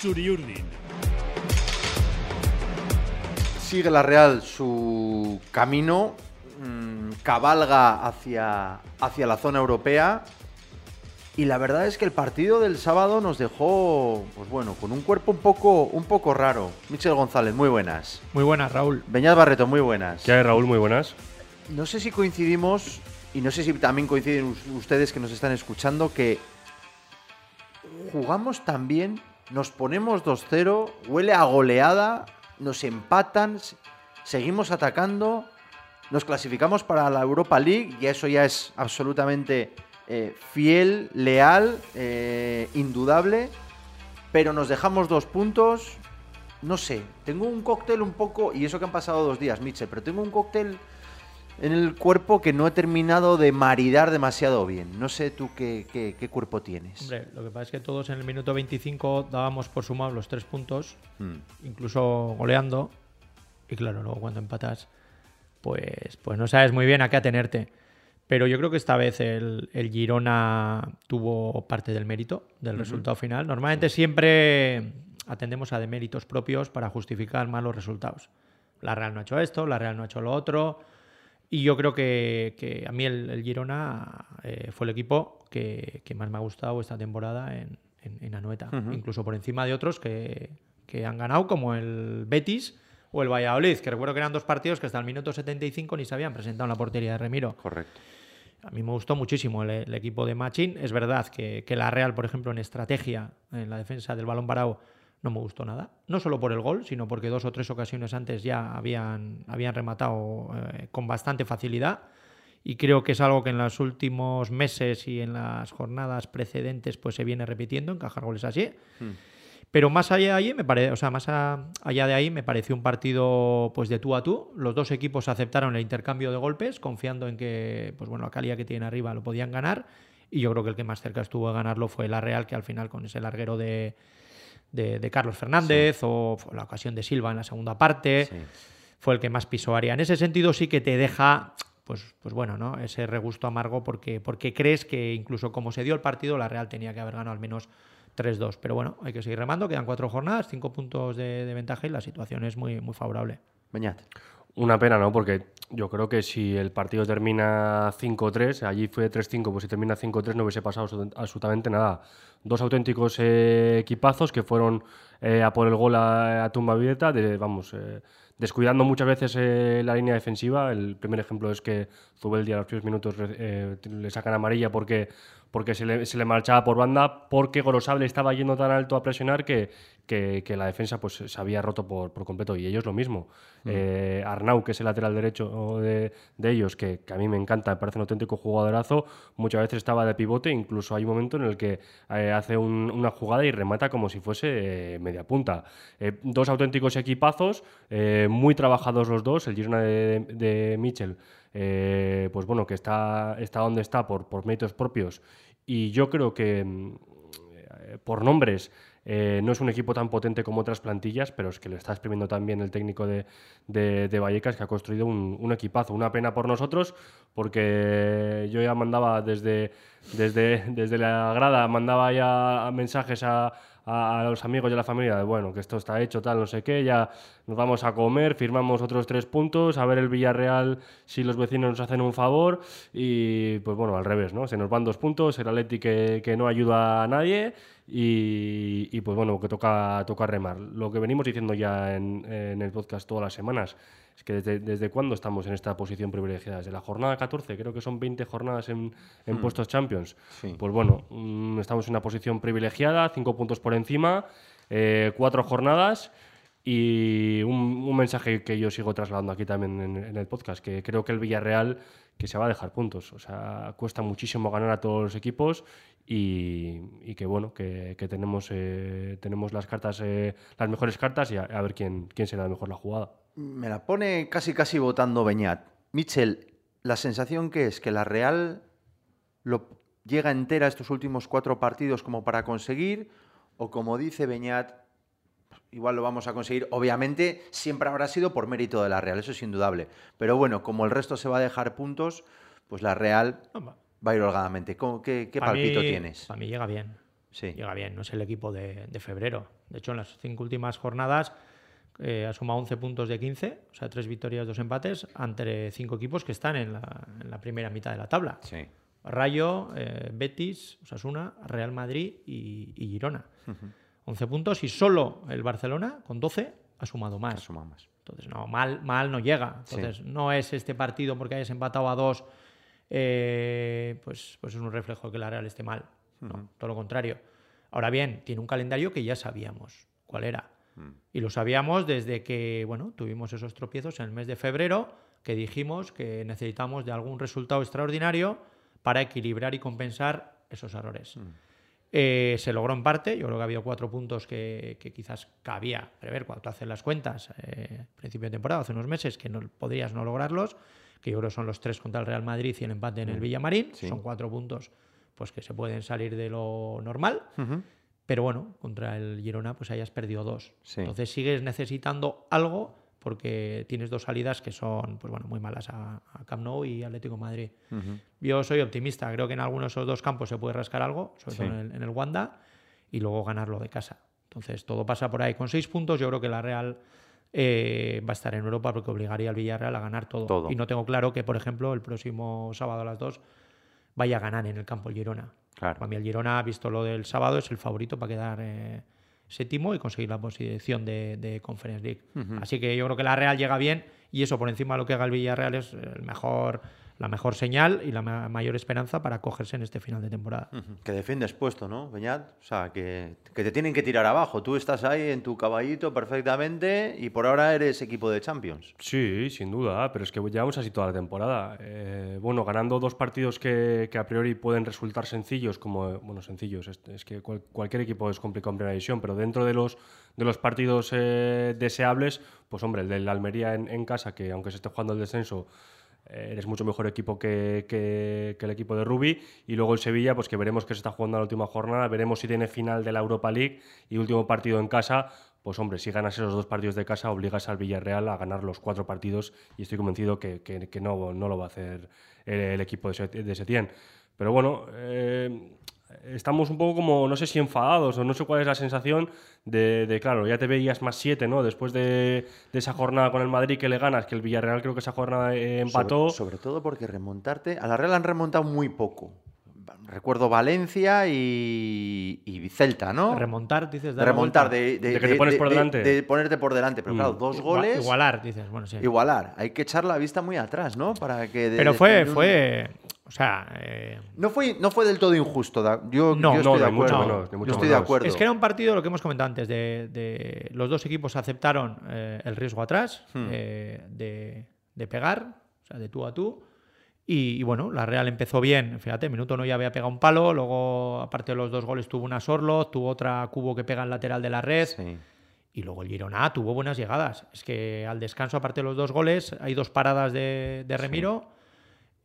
Churiurdin. Sigue la Real su camino, mm, cabalga hacia, hacia la zona europea y la verdad es que el partido del sábado nos dejó, pues bueno, con un cuerpo un poco, un poco raro. Michel González, muy buenas. Muy buenas, Raúl. Beñat Barreto, muy buenas. ¿Qué hay, Raúl? Muy buenas. No sé si coincidimos, y no sé si también coinciden us- ustedes que nos están escuchando, que jugamos también, nos ponemos 2-0, huele a goleada, nos empatan, seguimos atacando, nos clasificamos para la Europa League y eso ya es absolutamente eh, fiel, leal, eh, indudable, pero nos dejamos dos puntos. No sé, tengo un cóctel un poco, y eso que han pasado dos días, Mitchell, pero tengo un cóctel en el cuerpo que no he terminado de maridar demasiado bien. No sé tú qué, qué- qué cuerpo tienes. Hombre, lo que pasa es que todos en el minuto 25 dábamos por sumado los tres puntos, Mm. incluso goleando. Y claro, luego cuando empatas, pues, pues no sabes muy bien a qué atenerte. Pero yo creo que esta vez el, el Girona tuvo parte del mérito del resultado final. Normalmente siempre atendemos a deméritos propios para justificar malos resultados. La Real no ha hecho esto, la Real no ha hecho lo otro. Y yo creo que, que a mí el, el Girona eh, fue el equipo que, que más me ha gustado esta temporada en, en, en Anoeta. Incluso por encima de otros que, que han ganado, como el Betis o el Valladolid, que recuerdo que eran dos partidos que hasta el minuto 75 ni se habían presentado en la portería de Remiro. Correcto. A mí me gustó muchísimo el, el equipo de Machín. Es verdad que, que la Real, por ejemplo, en estrategia, en la defensa del balón parado, no me gustó nada. No solo por el gol, sino porque dos o tres ocasiones antes ya habían, habían rematado eh, con bastante facilidad. Y creo que es algo que en los últimos meses y en las jornadas precedentes pues se viene repitiendo, encajar goles así. Pero más allá de ahí, me pare- o sea, más a- allá de ahí me pareció un partido pues de tú a tú. Los dos equipos aceptaron el intercambio de golpes, confiando en que pues bueno, la calidad que tienen arriba lo podían ganar. Y yo creo que el que más cerca estuvo de ganarlo fue la Real, que al final con ese larguero de, de, de Carlos Fernández o la ocasión de Silva en la segunda parte, Sí. fue el que más pisó área. En ese sentido sí que te deja, pues, pues bueno, ¿no? Ese regusto amargo porque, porque crees que incluso como se dio el partido, la Real tenía que haber ganado al menos 3-2. Pero bueno, hay que seguir remando, quedan cuatro jornadas, cinco puntos de, de ventaja y la situación es muy, muy favorable. Beñat. Una pena, ¿no? Porque yo creo que si el partido termina 5-3, allí fue 3-5, pues si termina 5-3 no hubiese pasado absolut- absolutamente nada. Dos auténticos eh, equipazos que fueron eh, a por el gol a, tumba abierta, de, vamos, eh, descuidando muchas veces la línea defensiva. El primer ejemplo es que Zubeldia a los primeros minutos le sacan amarilla porque, porque se, le, se le marchaba por banda, porque Gorosable estaba yendo tan alto a presionar que, que, que la defensa pues, se había roto por, por completo. Y ellos lo mismo. Eh, Arnau, que es el lateral derecho de, de ellos, que, que a mí me encanta, me parece un auténtico jugadorazo, muchas veces estaba de pivote, incluso hay un momento en el que eh, hace un- una jugada y remata como si fuese eh, media punta. Eh, dos auténticos equipazos, muy trabajados los dos, el Girona de, de Mitchell, eh, pues bueno, que está, está donde está por, por méritos propios, y yo creo que mm, por nombres eh, no es un equipo tan potente como otras plantillas, pero es que lo está exprimiendo también el técnico de, de- Vallecas, que ha construido un, un equipazo. Una pena por nosotros, porque yo ya mandaba desde, desde, desde la grada, mandaba ya mensajes a, a- los amigos y a la familia de, bueno, que esto está hecho, tal, no sé qué, ya nos vamos a comer, firmamos otros tres puntos, a ver el Villarreal si los vecinos nos hacen un favor, y pues bueno, al revés, ¿no? Se nos van dos puntos, el Atleti que, no ayuda a nadie, y, pues bueno, que toca, toca remar. Lo que venimos diciendo ya en el podcast todas las semanas es que desde, desde cuándo estamos en esta posición privilegiada. Desde la jornada 14, creo que son 20 jornadas en, en puestos Champions. Sí. Pues bueno, mm, estamos en una posición privilegiada, cinco puntos por encima, eh, cuatro jornadas. Y un, un mensaje que yo sigo trasladando aquí también en, en el podcast, que creo que el Villarreal que se va a dejar puntos. O sea, cuesta muchísimo ganar a todos los equipos y, y que bueno, que, que tenemos, eh, tenemos las cartas, eh, las mejores cartas y a, a ver quién, quién será mejor la jugada. Me la pone casi casi votando Beñat. Michel, la sensación que es que la Real lo llega entera estos últimos cuatro partidos como para conseguir, o como dice Beñat, igual lo vamos a conseguir. Obviamente siempre habrá sido por mérito de la Real, eso es indudable. Pero bueno, como el resto se va a dejar puntos, pues la Real va a ir holgadamente. ¿Cómo- ¿Qué, qué Pa' palpito mí- tienes? Para mí llega bien. Sí. Llega bien, no es el equipo de, de febrero. De hecho, en las cinco últimas jornadas eh, ha sumado 11 puntos de 15, o sea, tres victorias, dos empates, ante cinco equipos que están en la, en la primera mitad de la tabla. Sí. Rayo, eh, Betis, Osasuna, Real Madrid y, y Girona. 11 puntos y solo el Barcelona, con 12, ha sumado más. Suma más. Entonces, no, mal, mal no llega. Sí. Entonces, no es este partido porque hayas empatado a dos, eh, pues, pues es un reflejo de que la Real esté mal. No, todo lo contrario. Ahora bien, tiene un calendario que ya sabíamos cuál era. Y lo sabíamos desde que, bueno, tuvimos esos tropiezos en el mes de febrero, que dijimos que necesitamos de algún resultado extraordinario para equilibrar y compensar esos errores. Eh, se logró en parte, yo creo que ha habido cuatro puntos que, que quizás cabía prever cuando tú haces las cuentas, eh, principio de temporada, hace unos meses, que no, podrías no lograrlos, que yo creo que son los tres contra el Real Madrid y el empate en el Villamarín, Sí. son cuatro puntos pues que se pueden salir de lo normal. Pero bueno, contra el Girona pues hayas perdido dos. Sí. Entonces sigues necesitando algo porque tienes dos salidas que son pues bueno, muy malas a, a Camp Nou y Atlético de Madrid. Yo soy optimista, creo que en alguno de esos dos campos se puede rascar algo, sobre Sí. todo en el, en el Wanda, y luego ganarlo de casa. Entonces todo pasa por ahí. Con seis puntos yo creo que la Real eh, va a estar en Europa porque obligaría al Villarreal a ganar todo. Todo. Y no tengo claro que, por ejemplo, el próximo sábado a las dos vaya a ganar en el campo el Girona. Claro. Para mí el Girona, visto lo del sábado, es el favorito para quedar eh, séptimo y conseguir la posición de, de Conference League. Así que yo creo que la Real llega bien y eso por encima de lo que haga el Villarreal es el mejor, la mejor señal y la ma- mayor esperanza para cogerse en este final de temporada. Que defiendes puesto, ¿no, Beñat? O sea, que, que te tienen que tirar abajo. Tú estás ahí en tu caballito perfectamente y por ahora eres equipo de Champions. Sí, sin duda, pero es que llevamos así toda la temporada. Eh, bueno, ganando dos partidos que, que a priori pueden resultar sencillos, como, bueno, sencillos, es, es que cual- cualquier equipo es complicado en primera división, pero dentro de los, de los partidos eh, deseables, pues hombre, el del Almería en, en casa, que aunque se esté jugando el descenso, eres mucho mejor equipo que, que- el equipo de Rubi. Y luego el Sevilla, pues que veremos que se está jugando la última jornada, veremos si tiene final de la Europa League y último partido en casa. Pues hombre, si ganas esos dos partidos de casa, obligas al Villarreal a ganar los cuatro partidos y estoy convencido que, que- no, no lo va a hacer el, equipo de, de Setién. Pero bueno, eh, estamos un poco como, no sé si enfadados o no sé cuál es la sensación de, de, claro, ya te veías más siete, ¿no? Después de, de esa jornada con el Madrid que le ganas, que el Villarreal creo que esa jornada eh, empató. Sobre, sobre todo porque remontarte. A la Real han remontado muy poco. Recuerdo Valencia y, y Celta, ¿no? Remontar, dices, dar Remontar, de, de- De que te pones por de- delante. de ponerte por delante. Pero Mm. claro, dos goles. Igualar, dices, bueno, sí. Igualar. Hay que echar la vista muy atrás, ¿no? Para que. de- Pero fue, un- fue, o sea, eh, No fue, no fue del todo injusto. Yo, No, yo no, estoy de acuerdo. menos, yo estoy de acuerdo. Es que era un partido, lo que hemos comentado antes, de, de- los dos equipos aceptaron eh, el riesgo atrás Hmm. eh, de, de pegar, o sea, de tú a tú. Y, y bueno, la Real empezó bien, fíjate, minuto no ya había pegado un palo, luego aparte de los dos goles tuvo una Sorlo, tuvo otra Cubo que pega en lateral de la red. Sí. Y luego el Girona tuvo buenas llegadas. Es que al descanso, aparte de los dos goles, hay dos paradas de, de Remiro.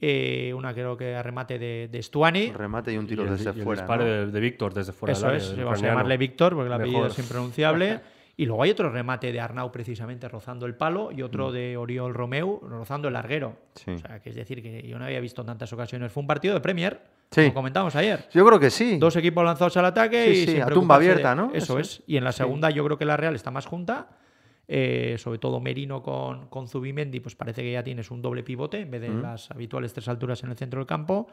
Eh, una creo que a remate de, de Stuani. Un remate y un Y tiro el, desde y el fuera. disparo ¿no? de, de Víctor desde fuera Eso del área, es, vamos a llamarle Víctor porque el apellido Mejor. es impronunciable. y luego hay otro remate de Arnau precisamente rozando el palo y otro de Oriol Romeu rozando el larguero. Mm. Sí. O sea, que es decir, que yo no había visto en tantas ocasiones. Fue un partido de Premier, Sí. como comentamos ayer. Yo creo que sí. Dos equipos lanzados al ataque Sí, y a tumba preocuparse de- abierta, ¿no? Eso Eso es. Y en la segunda yo creo que la Real está más junta. Eh, sobre todo Merino con, con Zubimendi, pues parece que ya tienes un doble pivote en vez de las habituales tres alturas en el centro del campo.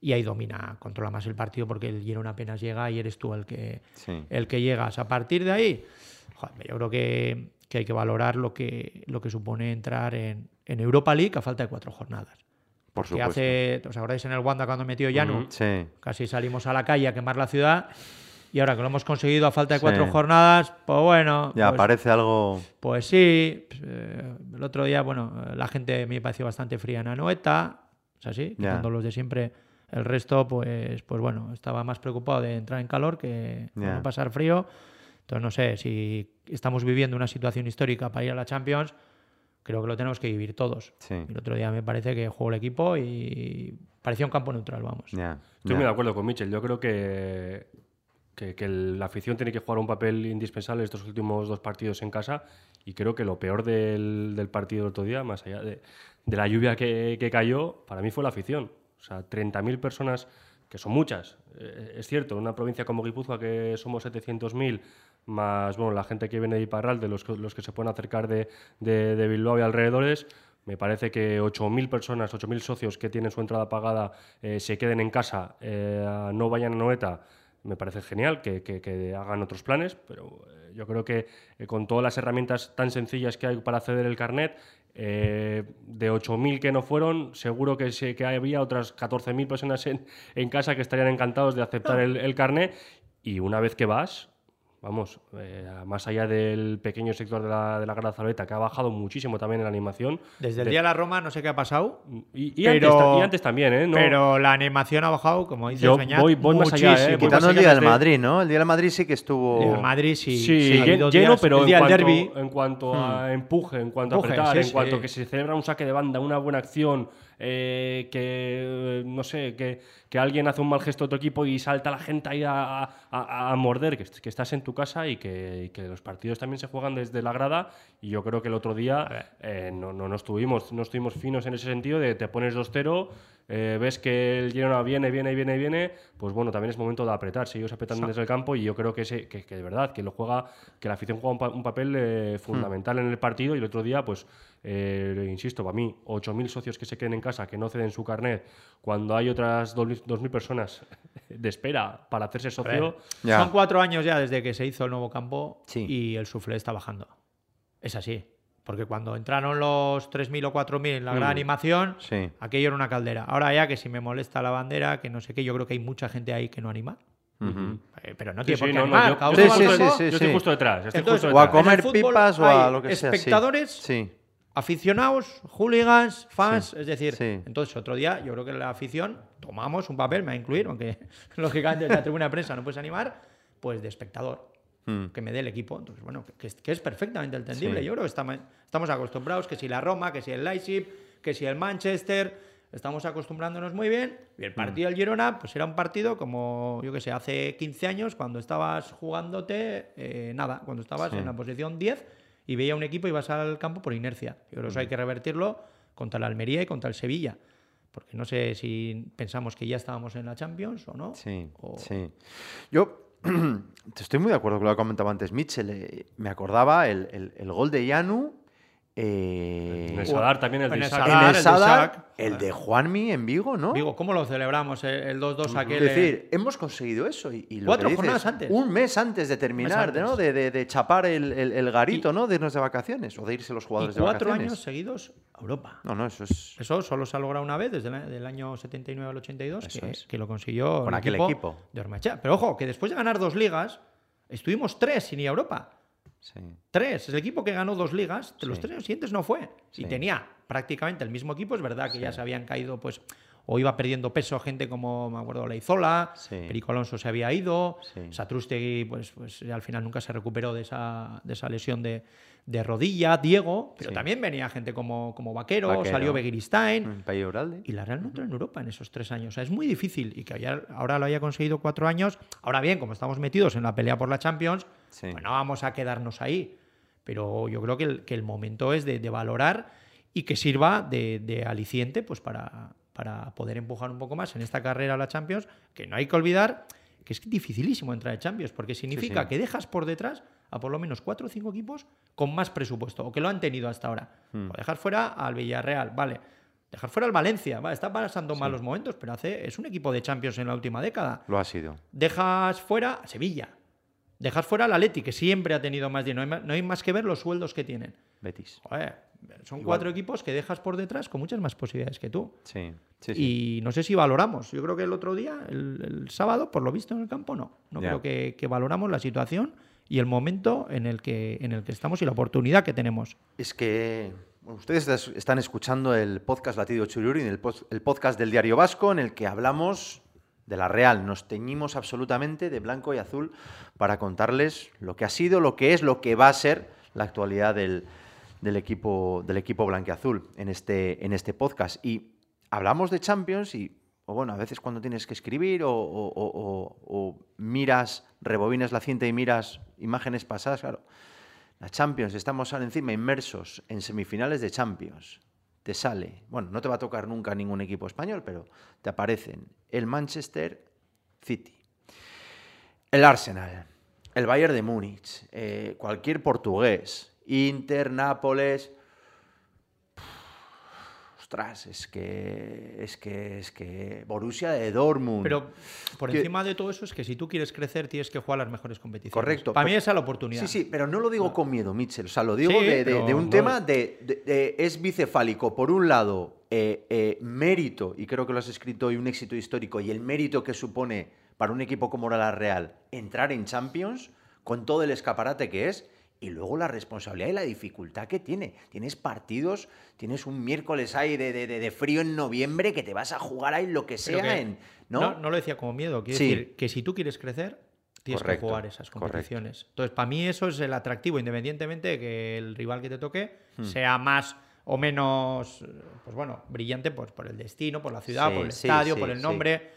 Y ahí domina, controla más el partido porque el Girona apenas llega y eres tú el que, Sí. el que llegas. A partir de ahí, joder, yo creo que, que hay que valorar lo que, lo que supone entrar en, en Europa League a falta de cuatro jornadas. Por Que supuesto. hace, ¿os acordáis en el Wanda cuando metió Llano? Ujú. Sí. Casi salimos a la calle a quemar la ciudad. Y ahora que lo hemos conseguido a falta de cuatro Sí. jornadas, pues bueno. Ya pues, parece algo. pues sí. pues, eh, el otro día, bueno, la gente me pareció bastante fría en Anoeta. Es así, quitando los de siempre. El resto, pues, pues bueno, estaba más preocupado de entrar en calor que de Ya. no pasar frío. Entonces, no sé, si estamos viviendo una situación histórica para ir a la Champions, creo que lo tenemos que vivir todos. Sí. El otro día me parece que jugó el equipo y parecía un campo neutral, vamos. Ya. Estoy ya. muy de acuerdo con Michel. Yo creo que, que, la afición tiene que jugar un papel indispensable estos últimos dos partidos en casa. Y creo que lo peor del, partido del otro día, más allá de, de la lluvia que, cayó, para mí fue la afición. O sea, 30.000 personas que son muchas, eh, es cierto, en una provincia como Guipúzcoa que somos 700.000, más bueno, la gente que viene de Iparralde, los, que- los que se pueden acercar de, de- de Bilbao y alrededores, me parece que 8.000 personas, 8.000 socios que tienen su entrada pagada eh, se queden en casa, eh, no vayan a Noeta, me parece genial que, que- que hagan otros planes, pero eh, yo creo que eh, con todas las herramientas tan sencillas que hay para acceder el carnet, eh, de 8.000 que no fueron, seguro que, se- que había otras 14.000 personas en, en casa que estarían encantados de aceptar el, el carnet. Y una vez que vas, vamos, eh, más allá del pequeño sector de la, de la Grada Zaleta, que ha bajado muchísimo también en la animación. Desde el de- día de la Roma no sé qué ha pasado, y, y pero- antes, y antes también, ¿eh? No- pero la animación ha bajado, como dice Yo Beñat, voy- voy más allá, ¿eh? Quitando más el día del desde- Madrid, ¿no? El día del Madrid sí que estuvo. El Madrid sí, Sí, sí, ha lleno, días- pero el en cuanto, derbi, en cuanto a empuje, en cuanto Empuje, a apretar, sí, en cuanto sí. a que se celebra un saque de banda, una buena acción, eh, que eh, no sé, que, que alguien hace un mal gesto a tu equipo y salta la gente ahí a, a- morder, que, est- que estás en tu casa y que, y que los partidos también se juegan desde la grada. Y yo creo que el otro día eh, no, no, no estuvimos, no estuvimos finos en ese sentido de te pones 2-0. Eh, ves que el Girona viene, viene, viene, viene, pues bueno, también es momento de apretar, seguir apretando desde el campo y yo creo que, ese, que, que de verdad, que lo juega, que la afición juega un, pa- un papel eh, fundamental en el partido y el otro día, pues, eh, insisto, para mí, 8.000 socios que se queden en casa, que no ceden su carnet, cuando hay otras 2.000 2.000 personas de espera para hacerse socio, Ya. Son cuatro años ya desde que se hizo el nuevo campo Sí. y el suflé está bajando. Es así. Porque cuando entraron los 3.000 o 4.000 en la gran Mm. animación, Sí. aquello era una caldera. Ahora ya que si me molesta la bandera, que no sé qué, yo creo que hay mucha gente ahí que no anima. Ujú. Eh, pero no Sí, tiene sí, por qué no, no, animar. yo- cada yo Sí, sí, juego. sí, sí, yo estoy justo detrás, estoy Entonces, justo O a detrás. comer pipas o a lo que sea. sí. espectadores, Sí. aficionados, hooligans, fans, Sí, es decir, sí. entonces otro día yo creo que la afición tomamos un papel, me va a incluir, aunque lógicamente en la tribuna de prensa no puedes animar, pues de espectador, Mm. que me dé el equipo. Entonces, bueno, que, es- que es perfectamente entendible. Sí. Yo creo que estamos, estamos acostumbrados, que si la Roma, que si el Leipzig, que si el Manchester, estamos acostumbrándonos muy bien. Y Mm. el partido del Girona, pues era un partido como, yo que sé, hace 15 años, cuando estabas jugándote, eh, nada, cuando estabas Sí. en la posición 10 y veía un equipo y vas al campo por inercia. Yo creo que eso hay que revertirlo contra la Almería y contra el Sevilla. Porque no sé si pensamos que ya estábamos en la Champions o no. Sí, o- sí. Yo estoy muy de acuerdo con lo que comentaba antes Mitchell. eh, me acordaba el, el- el gol de Yanu. Eh, En el Sadar también el de el Isaac. en el de Sadar, Isaac. el de Juanmi en Vigo, ¿no? Digo, ¿cómo lo celebramos eh, el 2-2 aquel? Es eh? decir, hemos conseguido eso. Y, y lo Cuatro dices, jornadas antes. Un mes antes de terminar, antes. ¿no? De, de- de chapar el, el- el garito, Y- ¿no? De irnos de vacaciones o de irse los jugadores cuatro de vacaciones. años seguidos a Europa. No, no, eso es. Eso solo se ha logrado una vez desde el, año 79 al 82, Eso que, es. que lo consiguió Con el aquel equipo. de Ormaechea. Pero ojo, que después de ganar dos ligas, estuvimos tres sin ir a Europa. Sí. Tres. Es el equipo que ganó dos ligas. De los Sí. tres siguientes no fue. Sí. Y tenía prácticamente el mismo equipo. Es verdad que ya se habían caído, pues, o iba perdiendo peso gente como, me acuerdo, Leizola, Sí. Perico Alonso se había ido, Sí. Satrustegui, pues, pues al final nunca se recuperó de esa, de esa lesión de, de rodilla, Diego, pero Sí. también venía gente como, como Vaquero, Vaquero. salió Begiristain. Uralde. Y la Real no entró en Europa en esos tres años. O sea, es muy difícil. Y que haya- ahora lo haya conseguido cuatro años. Ahora bien, como estamos metidos en la pelea por la Champions, Sí. pues no vamos a quedarnos ahí. Pero yo creo que el, que el momento es de, de valorar y que sirva de, de aliciente pues para, para poder empujar un poco más en esta carrera a la Champions, que no hay que olvidar que es dificilísimo entrar en Champions, porque significa sí. que dejas por detrás a por lo menos cuatro o cinco equipos con más presupuesto, o que lo han tenido hasta ahora. Hmm. O dejar fuera al Villarreal, vale. Dejar fuera al Valencia, vale, está pasando malos momentos, pero hace, es un equipo de Champions en la última década. Lo ha sido. Dejas fuera a Sevilla. Dejas fuera al Atleti, que siempre ha tenido más dinero. No hay más, no hay más que ver los sueldos que tienen. Betis. Joder, son Igual. cuatro equipos que dejas por detrás con muchas más posibilidades que tú. Sí. Sí, sí. Y no sé si valoramos. Yo creo que el otro día, el, el sábado, por lo visto en el campo, no. No creo que, que valoramos la situación y el momento en el, que, en el que estamos y la oportunidad que tenemos. Es que bueno, ustedes es- están escuchando el podcast Latido Chururi, el, el podcast del Diario Vasco, en el que hablamos de la Real. Nos teñimos absolutamente de blanco y azul para contarles lo que ha sido, lo que es, lo que va a ser la actualidad del, del equipo, del equipo blanqueazul en este, en este podcast. Y hablamos de Champions y, o bueno, a veces cuando tienes que escribir o, miras, rebobinas la cinta y miras imágenes pasadas, claro. La Champions, estamos ahora encima inmersos en semifinales de Champions. te sale, bueno, no te va a tocar nunca ningún equipo español, pero te aparecen el Manchester City, el Arsenal, el Bayern de Múnich, eh, cualquier portugués, Inter, Nápoles, ostras, es que es que es que Borussia de Dortmund. Pero por Que- encima de todo eso es que si tú quieres crecer tienes que jugar las mejores competiciones. Correcto. Para mí esa es la oportunidad. Sí, sí, pero no lo digo con miedo, Mitchell. O sea, lo digo Sí, de, de- pero de un tema de- es bicefálico. Por un lado, eh, eh, mérito, y creo que lo has escrito hoy, un éxito histórico, y el mérito que supone para un equipo como la Real entrar en Champions con todo el escaparate que es. Y luego la responsabilidad y la dificultad que tiene. Tienes partidos, tienes un miércoles ahí de, de- de- frío en noviembre que te vas a jugar ahí lo que sea que- en. ¿no? ¿no? No, lo decía como miedo. Quiero Sí. decir que si tú quieres crecer, tienes Correcto, que jugar esas correcto. competiciones. Entonces, para mí eso es el atractivo, independientemente de que el rival que te toque Hmm. sea más o menos, pues bueno, brillante pues, por el destino, por la ciudad, Sí, por el sí, estadio, por el nombre.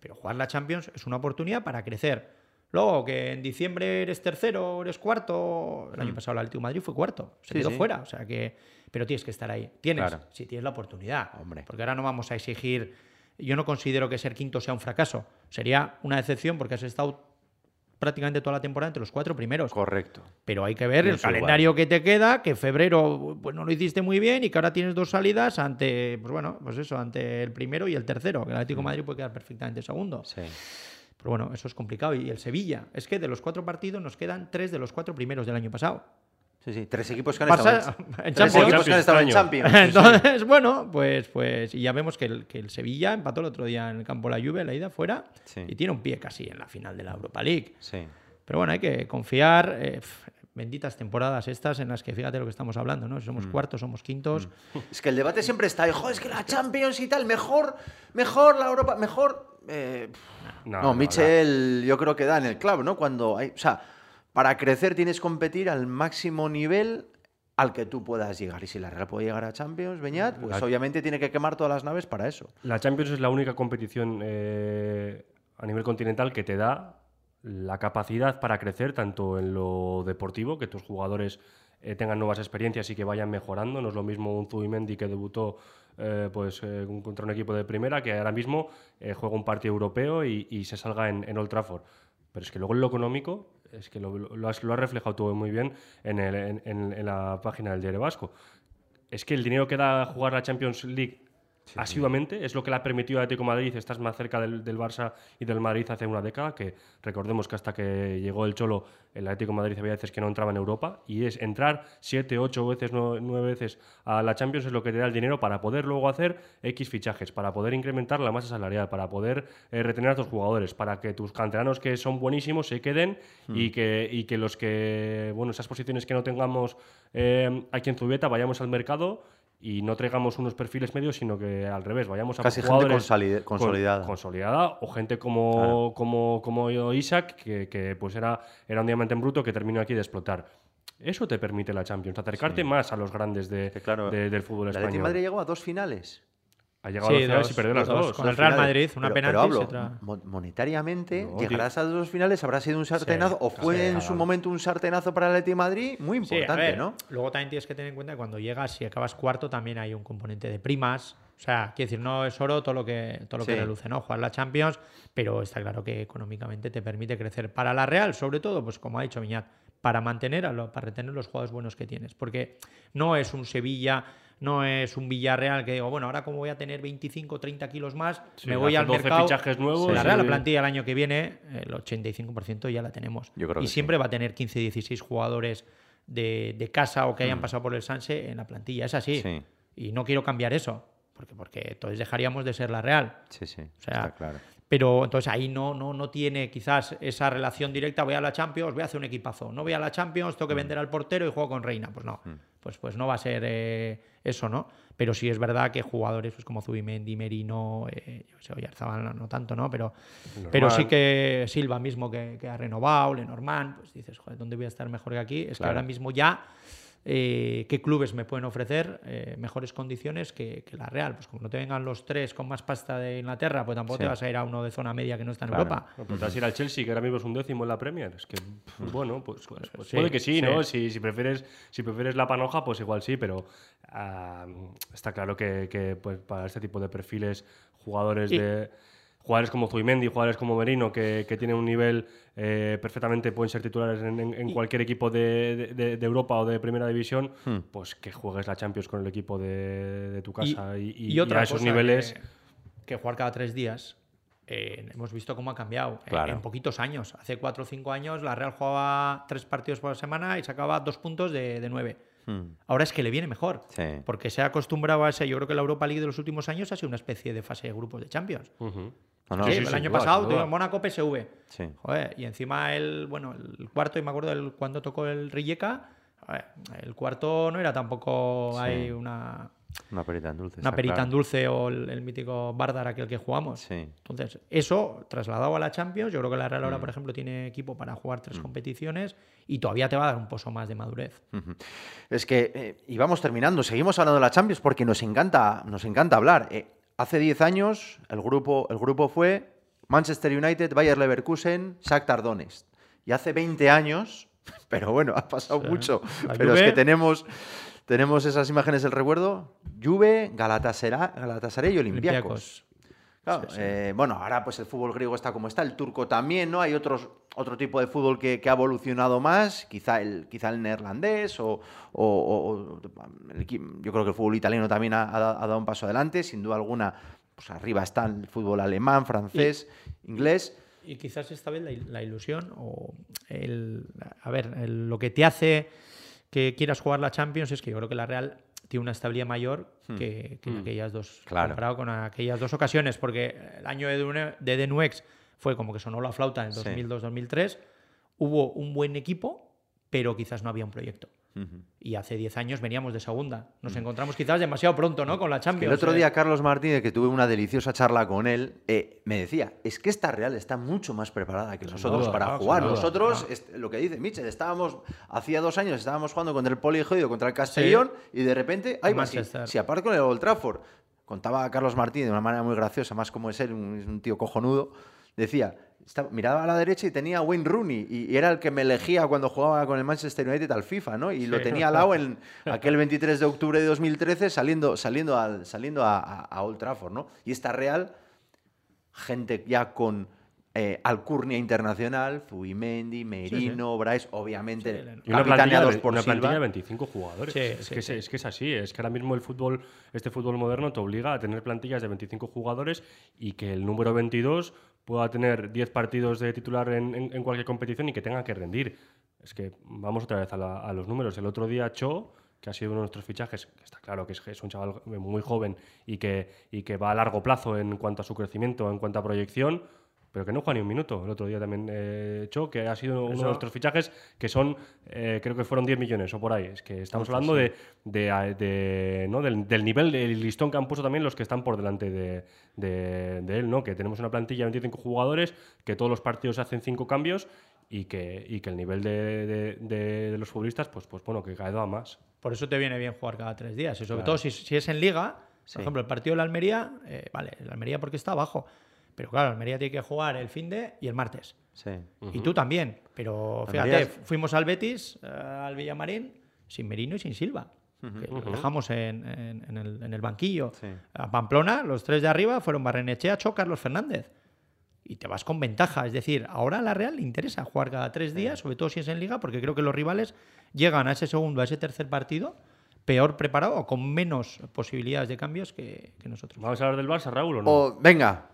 Pero jugar la Champions es una oportunidad para crecer. Luego, que en diciembre eres tercero, eres cuarto. El año pasado el Atlético de Madrid fue cuarto. Se. Sí, quedó sí. fuera. O sea que. Pero tienes que estar ahí. Tienes, Claro. si tienes la oportunidad. Hombre. Porque ahora no vamos a exigir. Yo no considero que ser quinto sea un fracaso. Sería una decepción porque has estado prácticamente toda la temporada entre los cuatro primeros. Correcto. Pero hay que ver el igual. calendario que te queda, que febrero pues no lo hiciste muy bien y que ahora tienes dos salidas ante, pues bueno, pues eso, ante el primero y el tercero. Que el Atlético de Madrid puede quedar perfectamente segundo. Sí. Pero bueno, eso es complicado. Y el Sevilla, es que de los cuatro partidos nos quedan tres de los cuatro primeros del año pasado. Sí, sí. Tres equipos que han Barça- estado en, en tres Champions. equipos que han estado en Champions. Entonces, bueno, pues, pues y ya vemos que el, que el Sevilla empató el otro día en el campo de la Juve, la ida fuera, Sí. y tiene un pie casi en la final de la Europa League. Sí. Pero bueno, hay que confiar. eh, benditas temporadas estas en las que fíjate lo que estamos hablando, ¿no? Si Mm. somos cuartos, somos quintos. Es que el debate siempre está, hijo, es que la Champions y tal, mejor, mejor la Europa, mejor. Eh, No, no, no, Michel, yo creo que da en el clavo, ¿no? Cuando hay. O sea, para crecer tienes que competir al máximo nivel al que tú puedas llegar. Y si la Real puede llegar a Champions, Beñat, pues La- obviamente tiene que quemar todas las naves para eso. La Champions es la única competición eh, a nivel continental que te da la capacidad para crecer tanto en lo deportivo, que tus jugadores eh, tengan nuevas experiencias y que vayan mejorando. No es lo mismo un Zubimendi que debutó eh, pues, eh, contra un equipo de primera que ahora mismo juega un partido europeo y, y se salga en, en Old Trafford. Pero es que luego en lo económico, es que lo, lo has, reflejado todo muy bien en, el- en- en la página del Diario Vasco. Es que el dinero que da jugar la Champions League asiduamente es lo que le ha permitido al Atlético Madrid estar más cerca del, del Barça y del Madrid hace una década, que recordemos que hasta que llegó el Cholo, el Atlético de Madrid había veces que no entraba en Europa, y es entrar siete, ocho veces, nueve, nueve veces a la Champions es lo que te da el dinero para poder luego hacer X fichajes, para poder incrementar la masa salarial, para poder eh, retener a tus jugadores, para que tus canteranos que son buenísimos se queden y, que, y que los que, bueno, esas posiciones que no tengamos eh, aquí en Zubieta vayamos al mercado y no traigamos unos perfiles medios, sino que al revés, vayamos a Casi gente consolide- con- consolidada. consolidada o gente como, como, como Isaac, que, que, pues era, era un diamante en bruto que terminó aquí de explotar. Eso te permite la Champions, acercarte más a los grandes de, claro, de- del fútbol español. Madrid llegó a dos finales. Ha llegado Sí, a dos finales y perdió las dos, dos. con el Real finales. Madrid, una Pero- penalti pero hablo, y monetariamente, No, llegar a esas dos finales habrá sido un sartenazo, o fue sí, en claro. su momento un sartenazo para el Atlético de Madrid muy Sí, importante, ver, ¿no? Luego también tienes que tener en cuenta que cuando llegas y acabas cuarto también hay un componente de primas. O sea, quiero decir, no es oro todo lo que todo lo que reluce, ¿no? Jugar la Champions, pero está claro que económicamente te permite crecer. Para la Real, sobre todo, pues como ha dicho Viñat, para mantener, a lo- para retener los jugadores buenos que tienes. Porque no es un Sevilla, no es un Villarreal que digo, bueno, ahora como voy a tener 25 30 kilos más, Sí, me voy al 12 mercado. fichajes nuevos la y- Real, la plantilla el año que viene, el 85% ya la tenemos. Yo creo y sí. siempre va a tener 15, 16 jugadores de, de casa o que hayan pasado por el Sanse en la plantilla. Es así. Mm. Sí. Y no quiero cambiar eso. Porque, porque entonces dejaríamos de ser la Real. Sí, sí, O sea, está claro. Pero entonces ahí no, no, no tiene quizás esa relación directa. Voy a la Champions, voy a hacer un equipazo. No voy a la Champions, Mm. tengo que vender al portero y juego con Reina. Pues no. Pues, pues no va a ser eh, eso, ¿no? Pero sí es verdad que jugadores pues como Zubimendi, Merino, eh, yo sé, Oyarzabal no, no tanto, ¿no? Pero, pero sí que Silva mismo que, que ha renovado, Lenormand, pues dices, joder, ¿dónde voy a estar mejor que aquí? Es que ahora mismo ya eh, qué clubes me pueden ofrecer eh, mejores condiciones que, que la Real. Pues como no te vengan los tres con más pasta de Inglaterra, pues tampoco Sí. te vas a ir a uno de zona media que no está en Claro. Europa. No, te vas a ir al Chelsea, que ahora mismo es un décimo en la Premier. Es que, bueno, pues, pues- pues sí, puede que sí, sí. ¿no? Si, si, prefieres, si prefieres la panoja, pues igual sí, pero ah, está claro que, que, pues, para este tipo de perfiles, jugadores Y- de jugadores como Zubimendi, jugadores como Merino, que, que tienen un nivel eh, perfectamente, pueden ser titulares en, en- en cualquier equipo de, de- de Europa o de Primera División, Hmm. pues que juegues la Champions con el equipo de, de tu casa y, y- y otra y a esos cosa niveles... Que, que jugar cada tres días. eh, hemos visto cómo ha cambiado en- Claro. en, poquitos años. Hace cuatro o cinco años la Real jugaba tres partidos por semana y sacaba dos puntos de, de nueve. Hmm. Ahora es que le viene mejor. Sí. Porque se ha acostumbrado a ese. Yo creo que la Europa League de los últimos años ha sido una especie de fase de grupos de Champions. No, no, Sí, sí, el año pasado tuvimos Mónaco PSV. Sí. Joder, y encima el, bueno, el cuarto, y me acuerdo el, cuando tocó el Rijeka, el cuarto no era tampoco hay una, Una perita en dulce. una perita claro. en dulce o el, el mítico Bardar aquel que jugamos. Sí. Entonces, eso trasladado a la Champions, yo creo que la Real Mm. ahora, por ejemplo, tiene equipo para jugar tres competiciones y todavía te va a dar un pozo más de madurez. Es que, eh, y vamos terminando, seguimos hablando de la Champions porque nos encanta, nos encanta hablar. Eh, hace 10 años el grupo, el grupo fue Manchester United, Bayer Leverkusen, Shakhtar Donetsk. Y hace 20 años, pero bueno, ha pasado Sí. mucho, La pero es que tenemos, tenemos esas imágenes del recuerdo, Juve, Galatasaray, Galatasaray y Olympiacos. Olympiacos. Claro, Sí, sí. eh, bueno, ahora pues el fútbol griego está como está, el turco también, ¿no? Hay otros, otro tipo de fútbol que, que ha evolucionado más, quizá el, quizá el neerlandés o, o- o- o el equi- yo creo que el fútbol italiano también ha, ha da- ha dado un paso adelante, sin duda alguna, pues arriba está el fútbol alemán, francés, inglés. Y quizás esta vez la, il- la ilusión o el, a ver, el- lo que te hace que quieras jugar la Champions es que yo creo que la Real tiene una estabilidad mayor que, que en Hmm. aquellas dos, Claro. comparado con aquellas dos ocasiones, porque el año de, de Denuex fue como que sonó la flauta en Sí. 2002-2003, hubo un buen equipo, pero quizás no había un proyecto. Y hace 10 años veníamos de segunda. Nos encontramos quizás demasiado pronto, ¿no? Con la Champions. el otro eh. día Carlos Martínez, que tuve una deliciosa charla con él, eh, me decía, es que esta Real está mucho más preparada que nosotros para jugar. Nosotros, est- lo que dice Mitchell, estábamos, hacía dos años estábamos jugando contra el Poligedio, contra el Castellón, y de repente, ay, si, si aparte con el Old Trafford, contaba Carlos Martínez de una manera muy graciosa, más como es él, un, un tío cojonudo, decía, estaba- miraba a la derecha y tenía a Wayne Rooney, y, y era el que me elegía cuando jugaba con el Manchester United al FIFA, ¿no? Y lo Sí. tenía al lado en aquel 23 de octubre de 2013 saliendo, saliendo, al, saliendo a, a- a Old Trafford, ¿no? Y esta Real, gente ya con eh, alcurnia internacional, Zubimendi, Merino, Bryce, obviamente Sí, Y una plantilla, por una Silva. plantilla de 25 jugadores. Sí, es, sí, que es, sí. es que es así, es que ahora mismo el fútbol, este fútbol moderno te obliga a tener plantillas de 25 jugadores y que el número 22 pueda tener 10 partidos de titular en, cualquier competición y que tenga que rendir. Es que vamos otra vez a, los números. El otro día Cho, que ha sido uno de nuestros fichajes, está claro que es, es un chaval muy joven y que, y que va a largo plazo en cuanto a su crecimiento, en cuanto a proyección, pero que no juega ni un minuto. El otro día también eh, Cho, que ha sido uno de Eso- nuestros fichajes, que son, eh, creo que fueron 10 millones o por ahí. Es que estamos hablando de, de, de, ¿no? del, del nivel del listón que han puesto también los que están por delante de, de- de él, ¿no? Que tenemos una plantilla de 25 jugadores, que todos los partidos hacen 5 cambios y que, y que el nivel de, de- de- de los futbolistas, pues, pues bueno, que cae a más. Por eso te viene bien jugar cada tres días. Y sobre Claro. todo si, si es en liga, Sí. por ejemplo, el partido de la Almería, eh, vale, el Almería porque está abajo. Pero claro, Almería tiene que jugar el fin de y el martes. Sí. Y tú también. Pero fíjate, es- fuimos al Betis, eh, al Villamarín, sin Merino y sin Silva. que lo dejamos en, en- en el, en el banquillo. Sí. A Pamplona, los tres de arriba fueron Barrenechea, Cho, Carlos Fernández. Y te vas con ventaja. Es decir, ahora a la Real le interesa jugar cada tres días, sobre todo si es en Liga, porque creo que los rivales llegan a ese segundo, a ese tercer partido, peor preparado o con menos posibilidades de cambios que, que nosotros. ¿Vamos a hablar del Barça, Raúl, o no? O, venga,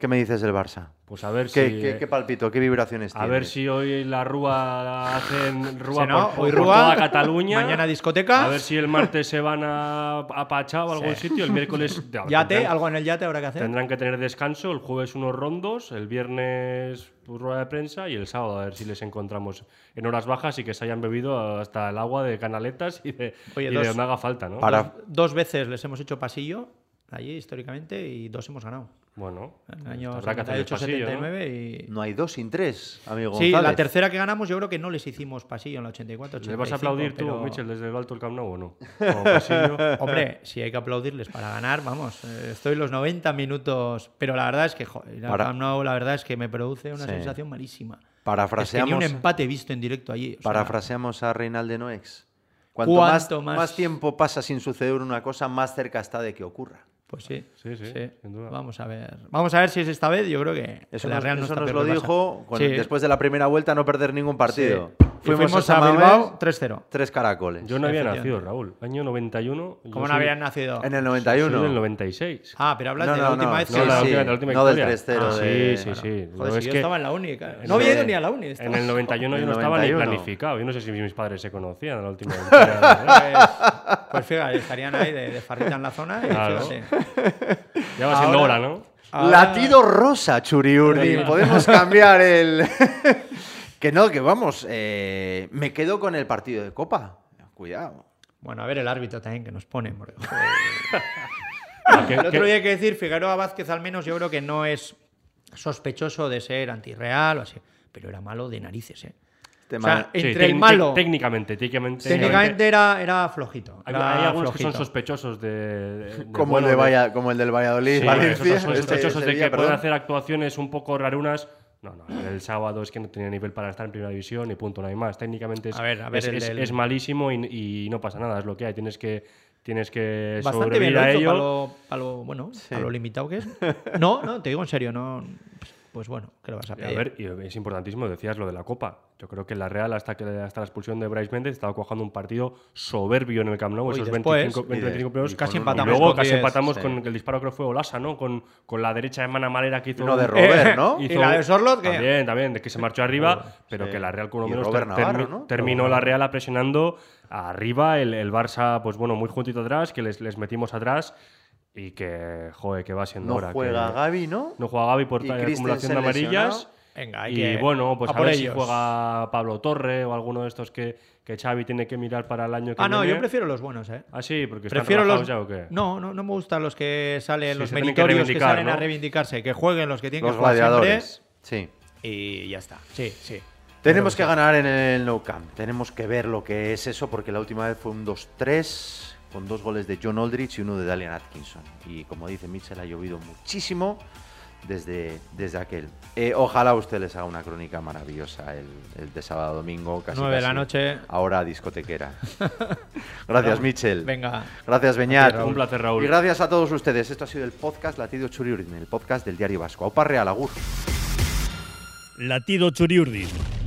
¿qué me dices del Barça? Pues a ver ¿Qué, si... qué- qué palpito? ¿Qué vibraciones A tiene? ver si hoy la Rúa hacen Rúa Si no, por, hoy por Rúa, toda Cataluña. mañana discoteca. A ver si el martes se van a, a Pachá o a algún Sí. sitio. El miércoles Yate, tendrán, algo en el yate habrá que hacer. tendrán que tener descanso. El jueves unos rondos, el viernes pues, rueda de prensa y el sábado a ver si les encontramos en horas bajas y que se hayan bebido hasta el agua de canaletas y de, Oye, y de dos- donde haga falta, ¿no? Para- Dos, dos veces les hemos hecho pasillo allí históricamente y dos hemos ganado. Bueno, En el año habrá que hacer el 78, pasillo, ¿no? 79 y... No hay dos sin tres, amigo Sí, González. la tercera que ganamos yo creo que no les hicimos pasillo en la 84, ¿Le 85. vas a aplaudir tú, pero- Michel, desde el alto del Camp Nou o no? Como pasillo. Hombre, si hay que aplaudirles para ganar, vamos, eh, estoy los 90 minutos, pero la verdad es que, joder, Para- Camp Nou, la verdad es que me produce una Sí. sensación malísima. Es que ni Parafraseamos, un empate visto en directo allí. o sea, parafraseamos a Reinaldo Noex. Cuanto más, Cuanto más- más tiempo pasa sin suceder una cosa, más cerca está de que ocurra. Pues sí, Sí, sí, sin duda. Vamos a ver. Vamos a ver si es esta vez. Yo creo que Eso la nos, Real no eso nos lo el dijo con- Sí, después de la primera vuelta no perder ningún partido. sí. Y fuimos, a Mamés, Bilbao 3-0. Tres caracoles. Yo no había nacido, Raúl. Año 91. yo ¿Cómo no soy- habían nacido? En el Soy 91. del 96. Ah, pero hablas No, de la no, última no. vez Sí, que... no, la sí. última, la última No del historia. 3-0 Ah, de- Sí, sí, sí. Joder, No, si es yo que estaba en la uni. claro. en No había el- ido ni a la uni. En el 91 yo En no el estaba ni 91. planificado. Yo no sé si mis padres se conocían en la última historia. Pues, pues fíjate, estarían ahí de, de farrita en la zona y Claro. fíjate. Ya va siendo Ahora- hora, ¿no? Latido rosa, Churiurdin. Podemos cambiar el. que no, que vamos. eh, me quedo con el partido de Copa. Cuidado. Bueno, a ver el árbitro también que nos pone. porque, El otro día hay que decir, Figueroa Vázquez al menos yo creo que no es sospechoso de ser antirreal o así, pero era malo de narices, ¿eh? Tema- O sea, sí, entre el tec- malo, Técnicamente, técnicamente. técnicamente era, era flojito. Hay, era hay algunos que son flojito. sospechosos de. de- de- como, bueno, el de de- Valla- como el del Valladolid. Sí, Valencia, esos son este, sospechosos de Sevilla, que pueden perdón. hacer actuaciones un poco rarunas. No, no, el sábado es que no tenía nivel para estar en primera división y punto, no hay más. Técnicamente es, A ver, a ver, es, el es- del- es malísimo y, y no pasa nada, es lo que hay. Tienes que, tienes que Bastante bien lo a ello. para lo, para lo- bueno, para lo limitado que es. No, no, te digo en serio, no. Pues bueno, ¿qué le vas a Y pedir? A ver, y es importantísimo, decías lo de la Copa. Yo creo que la Real, hasta que hasta la expulsión de Bryce Méndez, estaba cuajando un partido soberbio en el Camp Nou, Uy, esos después, 25, y de- 25 minutos. y Casi con empatamos Y luego con casi 10, empatamos sí. con el disparo, que fue Olasa, ¿no? Con, con la derecha de Mana Malera que hizo. Uno de Robert, ¿no? Y la de Sorloth, que- También, también, de que se marchó arriba, Joder, pero sí. que la Real, con lo menos, ter- Navarro, termi- ¿no? terminó Robert la Real presionando arriba, el, el Barça, pues bueno, muy juntito atrás, que les, les metimos atrás y que, joder, que va siendo No hora. juega que- Gaby, ¿no? No juega Gaby por acumulación de amarillas. Venga, hay Y que- bueno, pues a a, por ver si juega Pablo Torre o alguno de estos que, que Xavi tiene que mirar para el año que Ah, no, viene. yo prefiero los buenos, ¿eh? Ah, sí, porque están Prefiero los. ya o qué. No, no, no me gustan los que salen, Sí, los que meritorios que, salen a ¿no? reivindicarse, que jueguen los que tienen Los que jugar gladiadores. Sí. siempre y ya está. Sí, sí. Tenemos que ganar en el Nou Camp. Tenemos que ver lo que es eso, porque la última vez fue un 2-3 con dos goles de John Aldrich y uno de Dalian Atkinson. Y como dice Mitchell, ha llovido muchísimo desde, desde aquel. Eh, ojalá usted les haga una crónica maravillosa el, el de sábado domingo. Casi, 9 de la noche. Ahora discotequera. Gracias, Mitchell. Venga. Gracias, Beñat. Un placer, Raúl. Y gracias a todos ustedes. Esto ha sido el podcast Latido Churiurdin, el podcast del Diario Vasco. Aupa Real, Agur. Latido Churiurdin.